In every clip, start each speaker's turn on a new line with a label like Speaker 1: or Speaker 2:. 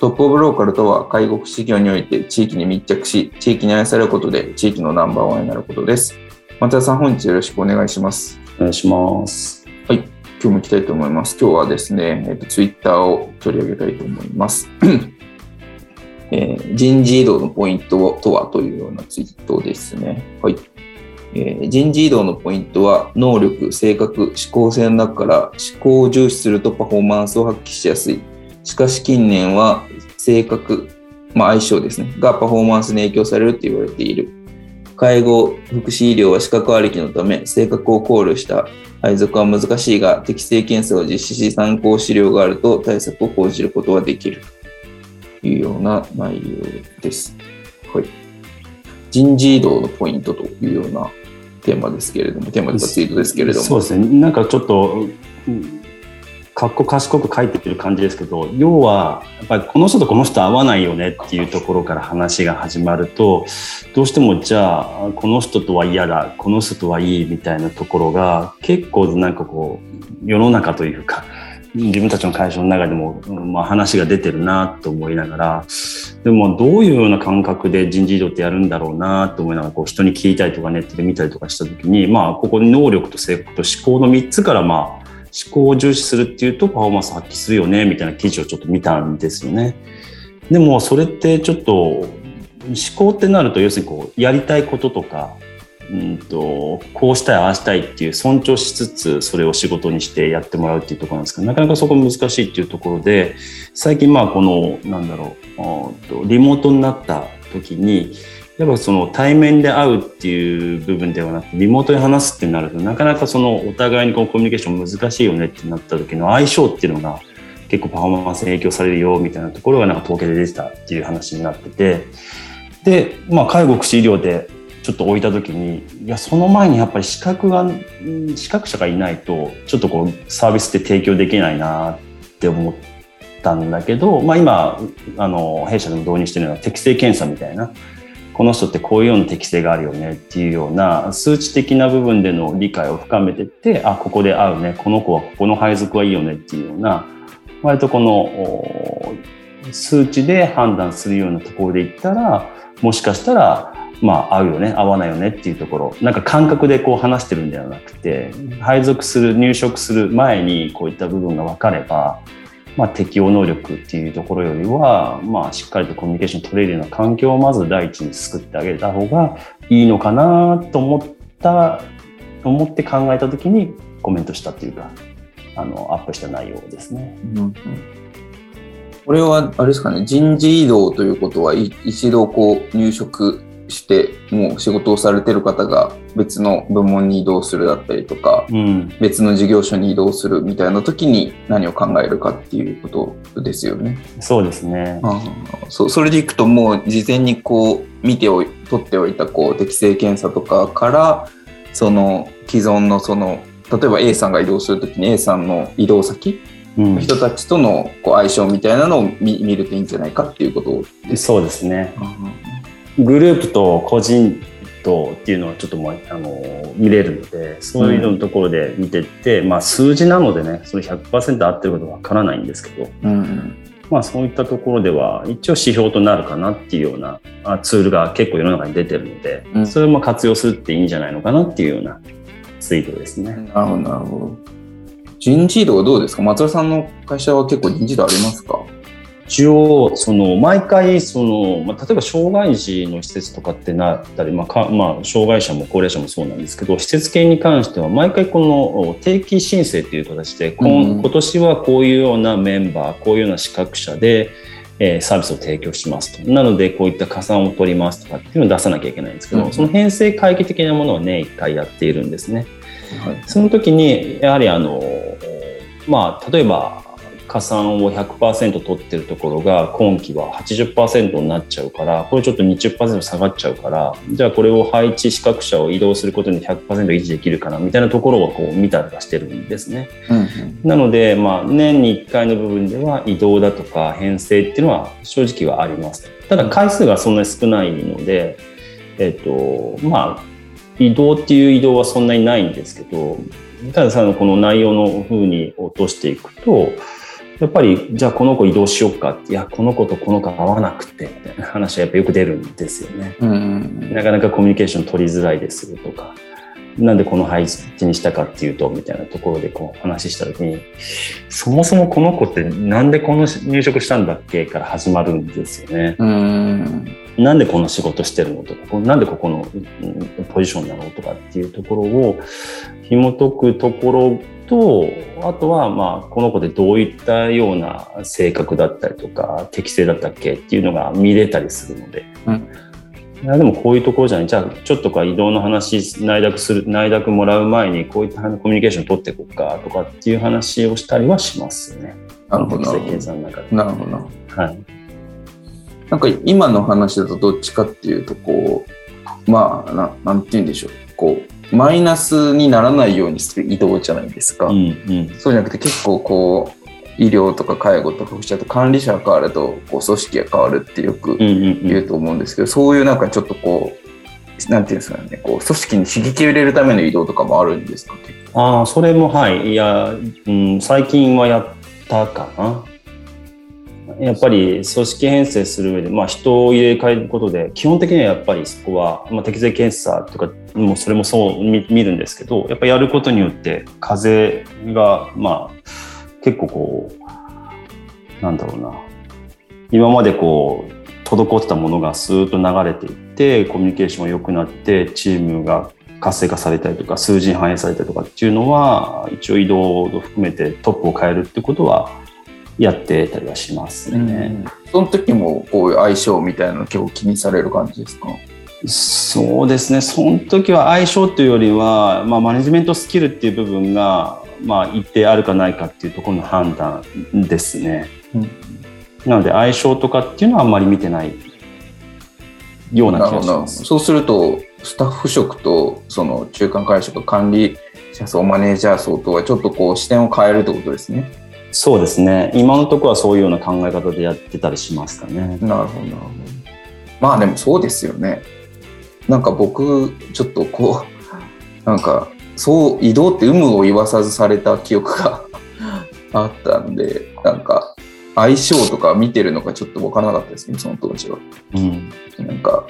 Speaker 1: トップオブローカルとは介護福祉業において地域に密着し、地域に愛されることで地域のナンバーワンになることです。松田さん、本日よろしくお願いします。
Speaker 2: お願いします。
Speaker 1: はい。今日も行きたいと思います。今日はですね、えっと、ツイッターを取り上げたいと思います。えー人事異動のポイントとはというようなツイートですね。はい。えー人事異動のポイントは、能力、性格、思考性の中から思考を重視するとパフォーマンスを発揮しやすい。しかし近年は性格、まあ相性ですね、がパフォーマンスに影響されると言われている。介護、福祉医療は資格ありきのため、性格を考慮した配属は難しいが、適正検査を実施し参考資料があると対策を講じることができる。というような内容です。はい。人事異動のポイントというようなテーマですけれども、テーマというかツイートですけれども。
Speaker 2: そうですね。なんかちょっと、かっこ賢く書いてる感じですけど、要は、やっぱりこの人とこの人合わないよねっていうところから話が始まると、どうしてもじゃあ、この人とは嫌だ、この人とはいいみたいなところが、結構なんかこう、世の中というか、自分たちの会社の中でも、まあ、話が出てるなと思いながら、でもどういうような感覚で人事異動ってやるんだろうなと思いながらこう人に聞いたりとかネットで見たりとかした時にまあここに能力と性格と思考の3つからまあ思考を重視するっていうとパフォーマンス発揮するよねみたいな記事をちょっと見たんですよね。でもそれってちょっと思考ってなると要するにこうやりたいこととかうんとこうしたいああしたいっていう尊重しつつそれを仕事にしてやってもらうっていうところなんですけどなかなかそこ難しいっていうところで最近まあこのなんだろうリモートになった時にやっぱその対面で会うっていう部分ではなくてリモートで話すってなるとなかなかそのお互いにこうコミュニケーション難しいよねってなった時の相性っていうのが結構パフォーマンスに影響されるよみたいなところがなんか統計で出てたっていう話になってて。でまあ介護福祉医療でちょっと置いた時にいやその前にやっぱり資格が資格者がいないとちょっとこうサービスって提供できないなって思ったんだけど、まあ、今あの弊社でも導入してるのは適性検査みたいなこの人ってこういうような適性があるよねっていうような数値的な部分での理解を深めてってあここで合うね。この子はここの配属はいいよねっていうような割とこの数値で判断するようなところで言ったらもしかしたらまあ合うよね合わないよねっていうところ。なんか感覚でこう話してるんではなくて配属する入職する前にこういった部分が分かれば、まあ、適応能力っていうところよりは、まあ、しっかりとコミュニケーション取れるような環境をまず第一に作ってあげた方がいいのかなと思った思って考えた時にコメントしたっていうかあのアップした内容ですね。
Speaker 1: うんこれは、あれですかね、人事異動ということは、一度こう入職して、もう仕事をされてる方が別の部門に移動するだったりとか、
Speaker 2: うん、
Speaker 1: 別の事業所に移動するみたいな時に何を考えるかっていうことですよね。
Speaker 2: そうですね。
Speaker 1: ああそうそれでいくともう事前にこう見ておい取っておいたこう適正検査とかからその既存のその例えば A さんが移動するときに A さんの移動先
Speaker 2: うん
Speaker 1: の人たちとのこう相性みたいなのを見見るといいんじゃないかっていうことです。
Speaker 2: そうですね。グループと個人とっていうのはちょっともうあの見れるのでそういうののところで見てって、まあ数字なのでねそれ100%合ってることはわからないんですけど、
Speaker 1: うんうん。
Speaker 2: まあそういったところでは一応指標となるかなっていうようなあツールが結構世の中に出てるので、
Speaker 1: うん。
Speaker 2: それも活用するっていいんじゃないのかなっていうようなツイートですね。
Speaker 1: なるほどなるほど。人事異動はどうですか？松田さんの会社は結構人事異動ありますか？
Speaker 2: 一応その毎回その、まあ、例えば障害児の施設とかってなったり、まあかまあ、障害者も高齢者もそうなんですけど施設系に関しては毎回この定期申請という形で、うん、今年はこういうようなメンバーこういうような資格者で、えー、サービスを提供しますと。なのでこういった加算を取りますとかっていうのを出さなきゃいけないんですけど、うん、その編成会議的なものは年1回やっているんですね。はい、その時にやはりあのまあ例えば加算を100%取ってるところが今期は80%になっちゃうからこれちょっと20%下がっちゃうからじゃあこれを配置資格者を移動することに100%維持できるかなみたいなところをこう見たりはしてるんですね。うんうん、なので、まあ、年に1回の部分では移動だとか編成っていうのは正直はあります。ただ回数がそんなに少ないので、えっ、とまあ移動っていう移動はそんなにないんですけどたださこの内容の風に落としていくとやっぱり、じゃあこの子移動しようか。いや、この子とこの子合わなくて、みたいな話はやっぱよく出るんですよね。うん、なかなかコミュニケーション取りづらいですとか、なんでこの配置にしたかっていうと、みたいなところでこう話した時に、そもそもこの子ってなんでこの入職したんだっけから始まるんですよね。うん。なんでこの仕事してるのとか、なんでここのポジションなのとかっていうところを紐解くところと、あとは、まあ、この子でどういったような性格だったりとか、適性だったっけっていうのが見れたりするので。うんいやでもこういうところじゃない。じゃあ、ちょっとか移動の話、内諾する、内諾もらう前に、こういったコミュニケーション取っていこうかとかっていう話をしたりはしますよね。
Speaker 1: なるほど。
Speaker 2: 計算の中
Speaker 1: で。なるほど。はい。なんか今の話だとどっちかっていうと、こう、まあ、ななんて言うんでしょう。こう、マイナスにならないようにする移動じゃないですか、うんうん、そうじゃなくて結構こう医療とか介護とか福祉だと管理者が変わるとこう組織が変わるってよく言うと思うんですけど、そういうなんかちょっとこうなんていうんですかねこう組織に刺激を入れるための移動とかもあるんですか？
Speaker 2: ああそれもはい。いや、うん、最近はやったかな。やっぱり組織編成する上で、まあ、人を入れ替えることで基本的にはやっぱりそこは、まあ、適正検査とかもそれもそう見るんですけどやっぱやることによって風がまあ結構こうなんだろうな。今までこう滞ってたものがスーッと流れていってコミュニケーションが良くなってチームが活性化されたりとか数字に反映されたりとかっていうのは一応移動を含めてトップを変えるってことはやってたりはしますね。
Speaker 1: うん、その時もこういう相性みたいなの結構気にされる感じですか？
Speaker 2: そうですね、その時は相性というよりは、まあ、マネジメントスキルっていう部分が、まあ、一定あるかないかっていうところの判断ですね。うん、なので、相性とかっていうのはあんまり見てないような気がします。
Speaker 1: そうすると、スタッフ職とその中間会職、管理者層、マネージャー層とはちょっとこう視点を変えるってことですね。
Speaker 2: そうですね。今のところはそういうような考え方でやってたりしますかね。なるほど。
Speaker 1: まあでもそうですよね。なんか僕、ちょっとこう、なんか、そう、移動って有無を言わさずされた記憶が あったんで、なんか、相性とか見てるのかちょっと分からなかったですね、その当時は。うん。なんか、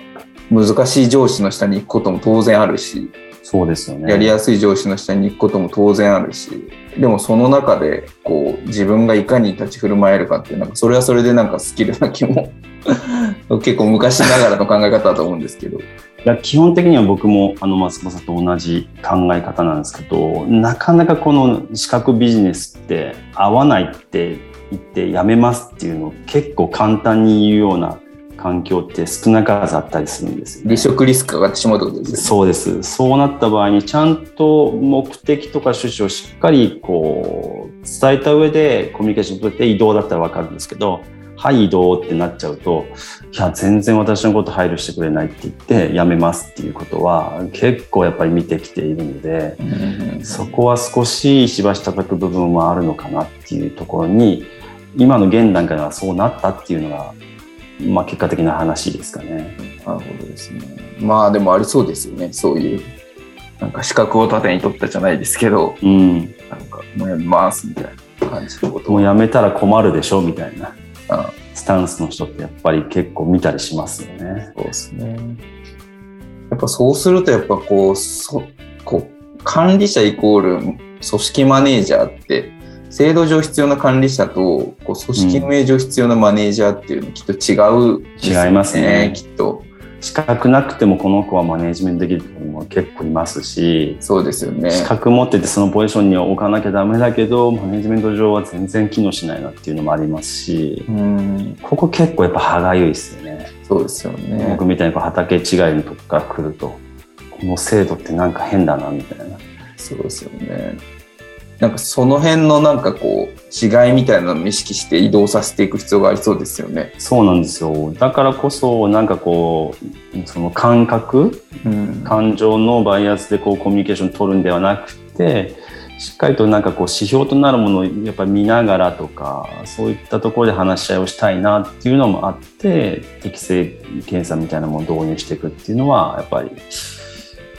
Speaker 1: 難しい上司の下に行くことも当然あるし、
Speaker 2: そうですよね。
Speaker 1: やりやすい上司の下に行くことも当然あるし、でもその中で、こう、自分がいかに立ち振る舞えるかっていう、なんかそれはそれでなんかスキルな気も 結構昔ながらの考え方だと思うんですけど。い
Speaker 2: や基本的には僕もあの松本さんと同じ考え方なんですけどなかなかこの資格ビジネスって合わないって言ってやめますっていうのを結構簡単に言うような環境って少なからずあったりするんですよ、
Speaker 1: ね、離職リスクが上がってしまうってことですね。
Speaker 2: そうです。そうなった場合にちゃんと目的とか趣旨をしっかりこう伝えた上でコミュニケーション取って移動だったらわかるんですけど、はい移動ってなっちゃうと、いや全然私のこと配慮してくれないって言ってやめますっていうことは結構やっぱり見てきているので、そこは少し石橋叩く部分はあるのかなっていうところに今の現段階ではそうなったっていうのがまあ、結果的な話ですかね。
Speaker 1: なるほどですね。まあでもありそうですよね、そういう。なんか資格を盾に取ったじゃないですけど、うん、なんかもうやめますみたいな感じのこと。
Speaker 2: もうやめたら困るでしょみたいなスタンスの人ってやっぱり結構見たりしますよね。
Speaker 1: そうですね。やっぱそうするとやっぱこうそこう管理者イコール組織マネージャーって制度上必要な管理者とこう組織運営上必要なマネージャーっていうのきっと違う、
Speaker 2: 違いますね
Speaker 1: きっと
Speaker 2: 資格なくてもこの子はマネジメントできる子も結構いますし
Speaker 1: そうですよね。
Speaker 2: 資格持っててそのポジションに置かなきゃダメだけどマネジメント上は全然機能しないなっていうのもありますし
Speaker 1: うん。
Speaker 2: ここ結構やっぱ歯がゆいですよね。
Speaker 1: そうですよね。
Speaker 2: 僕みたいにこう畑違いのとこから来るとこの制度ってなんか変だなみたいな。
Speaker 1: そうですよねなんかその辺のなんかこう違いみたいなのを意識して移動させていく必要がありそうですよね。
Speaker 2: そうなんですよだからこそなんかこうその感覚
Speaker 1: うん
Speaker 2: 感情のバイアスでこうコミュニケーション取るんではなくてしっかりとなんかこう指標となるものをやっぱり見ながらとかそういったところで話し合いをしたいなっていうのもあって適正検査みたいなものを導入していくっていうのはやっぱり、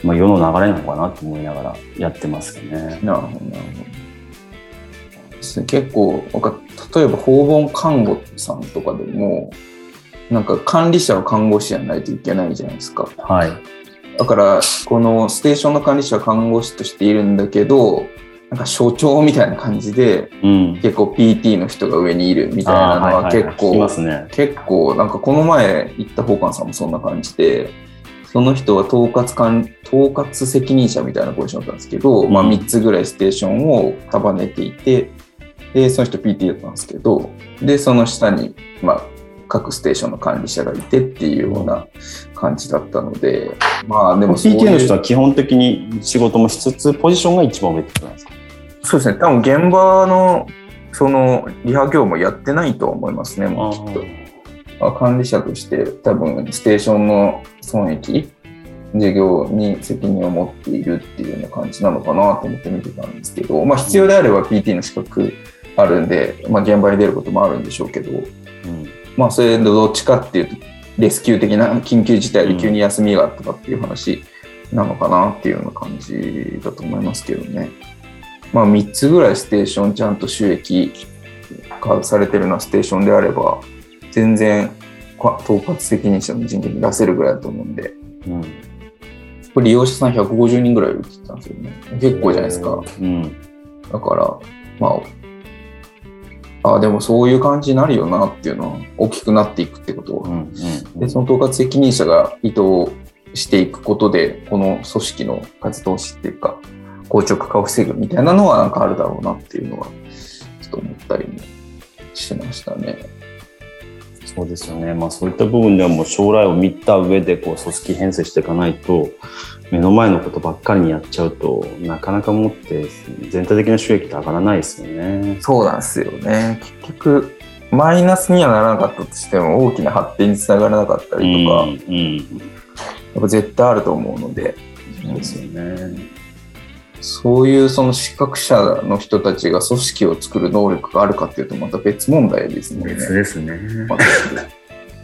Speaker 2: まあ、世の流れなのかなと思いながらやってますよね。
Speaker 1: なるほどなるほど。結構例えば訪問看護さんとかでもなんか管理者は看護師じゃないといけないじゃないですか。
Speaker 2: はい、
Speaker 1: だからこのステーションの管理者は看護師としているんだけどなんか所長みたいな感じで
Speaker 2: うん、
Speaker 1: 結構 PT の人が上にいるみたいなのは結構。結構なんかこの前行った宝冠さんもそんな感じでその人は統括官統括責任者みたいなポジションだったんですけど、まあ、
Speaker 2: うん。
Speaker 1: 3つぐらいステーションを束ねていてでその人 PT だったんですけどでその下に、まあ、各ステーションの管理者がいてっていうような感じだったのでまあでもそういう
Speaker 2: PT の人は基本的に仕事もしつつポジションが一番上ってことなんですか？
Speaker 1: そうですね。多分現場のそのリハ業務やってないとは思いますねもうきっと。まあ管理者として多分ステーションの損益事業に責任を持っているっていうような感じなのかなと思って見てたんですけど、まあ、必要であれば PT の資格あるんで、まあ、現場に出ることもあるんでしょうけど、
Speaker 2: うん
Speaker 1: まあ、それでどっちかっていうとレスキュー的な緊急事態で急に休みがあったかっていう話なのかなっていうような感じだと思いますけどね。まあ、3つぐらいステーションちゃんと収益化されてるようなステーションであれば全然か統括責任者の人件費出せるぐらいだと思うんで。
Speaker 2: うん
Speaker 1: これ利用者さん150人ぐらいいるって言ってたんですよね。結構じゃないですか。
Speaker 2: うん
Speaker 1: だからまああでもそういう感じになるよなっていうのは大きくなっていくってこと。はでその統括責任者が意図していくことでこの組織の活動しっていうか硬直化を防ぐみたいなのはなんかあるだろうなっていうのはちょっと思ったりもしましたね。
Speaker 2: そうですよね、まあ、そういった部分ではもう将来を見た上でこう組織編成していかないと目の前のことばっかりにやっちゃうとなかなかもって全体的な収益って上がらないですよね。
Speaker 1: そうなんですよね結局マイナスにはならなかったとしても大きな発展につながらなかったりとか、
Speaker 2: うんうん、
Speaker 1: やっぱ絶対あると思うので、
Speaker 2: そうですよね。
Speaker 1: そういうその資格者の人たちが組織を作る能力があるかっていうとまた別問題ですもんね。
Speaker 2: 別ですね。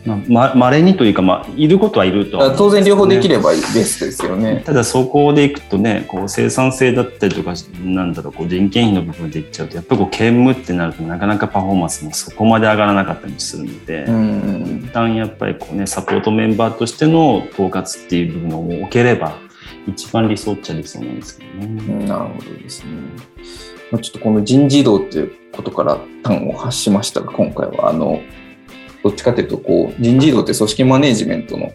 Speaker 1: ま
Speaker 2: ままれにというか、まあ、いることはいるとは思うん
Speaker 1: 当然両方でき
Speaker 2: れ
Speaker 1: ればベストですよね。
Speaker 2: ただそこでいくとねこう生産性だったりとかなんだろうこう人件費の部分でいっちゃうとやっぱりこう兼務ってなるとなかなかパフォーマンスもそこまで上がらなかったりするので、
Speaker 1: うん
Speaker 2: 一旦やっぱりこうねサポートメンバーとしての統括っていう部分を置ければ一番理想っちゃ理想なんですけどね。
Speaker 1: なるほどですね。まあちょっとこの人事異動っていうことから端を発しましたが、今回はあの、どっちかというとこう、人事異動って組織マネジメントの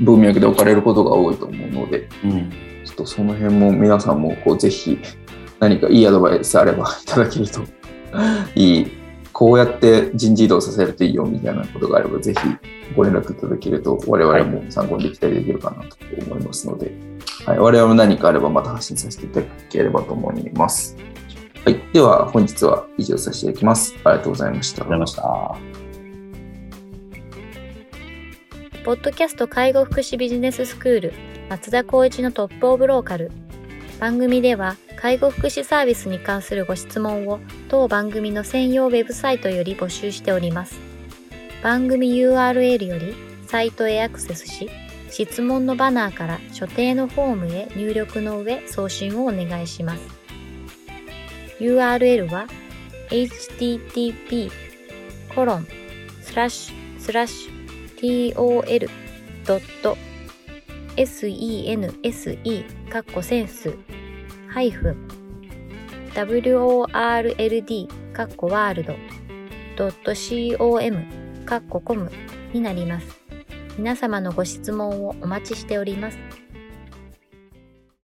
Speaker 1: 文脈で置かれることが多いと思うので、
Speaker 2: うん
Speaker 1: ちょっとその辺も皆さんもこうぜひ何かいいアドバイスあればいただけると いい、こうやって人事異動させるといいよみたいなことがあればぜひご連絡いただけると我々も参考にできたりできるかなと思いますので、はい、我々も何かあればまた発信させていただければと思います。はい、では本日は以上させていただきます。ありがとうございました。
Speaker 2: ありがとうございました。
Speaker 3: ポッドキャスト介護福祉ビジネススクール松田光一のトップオブローカル番組では介護福祉サービスに関するご質問を当番組の専用ウェブサイトより募集しております番組 URL よりサイトへアクセスし質問のバナーから所定のフォームへ入力の上送信をお願いします。URL は http コロンスラッシュスラッシュ tol.sense かっこセンスハイフン world カッコワールド .com かっこコムになります。皆様のご質問をお待ちしております。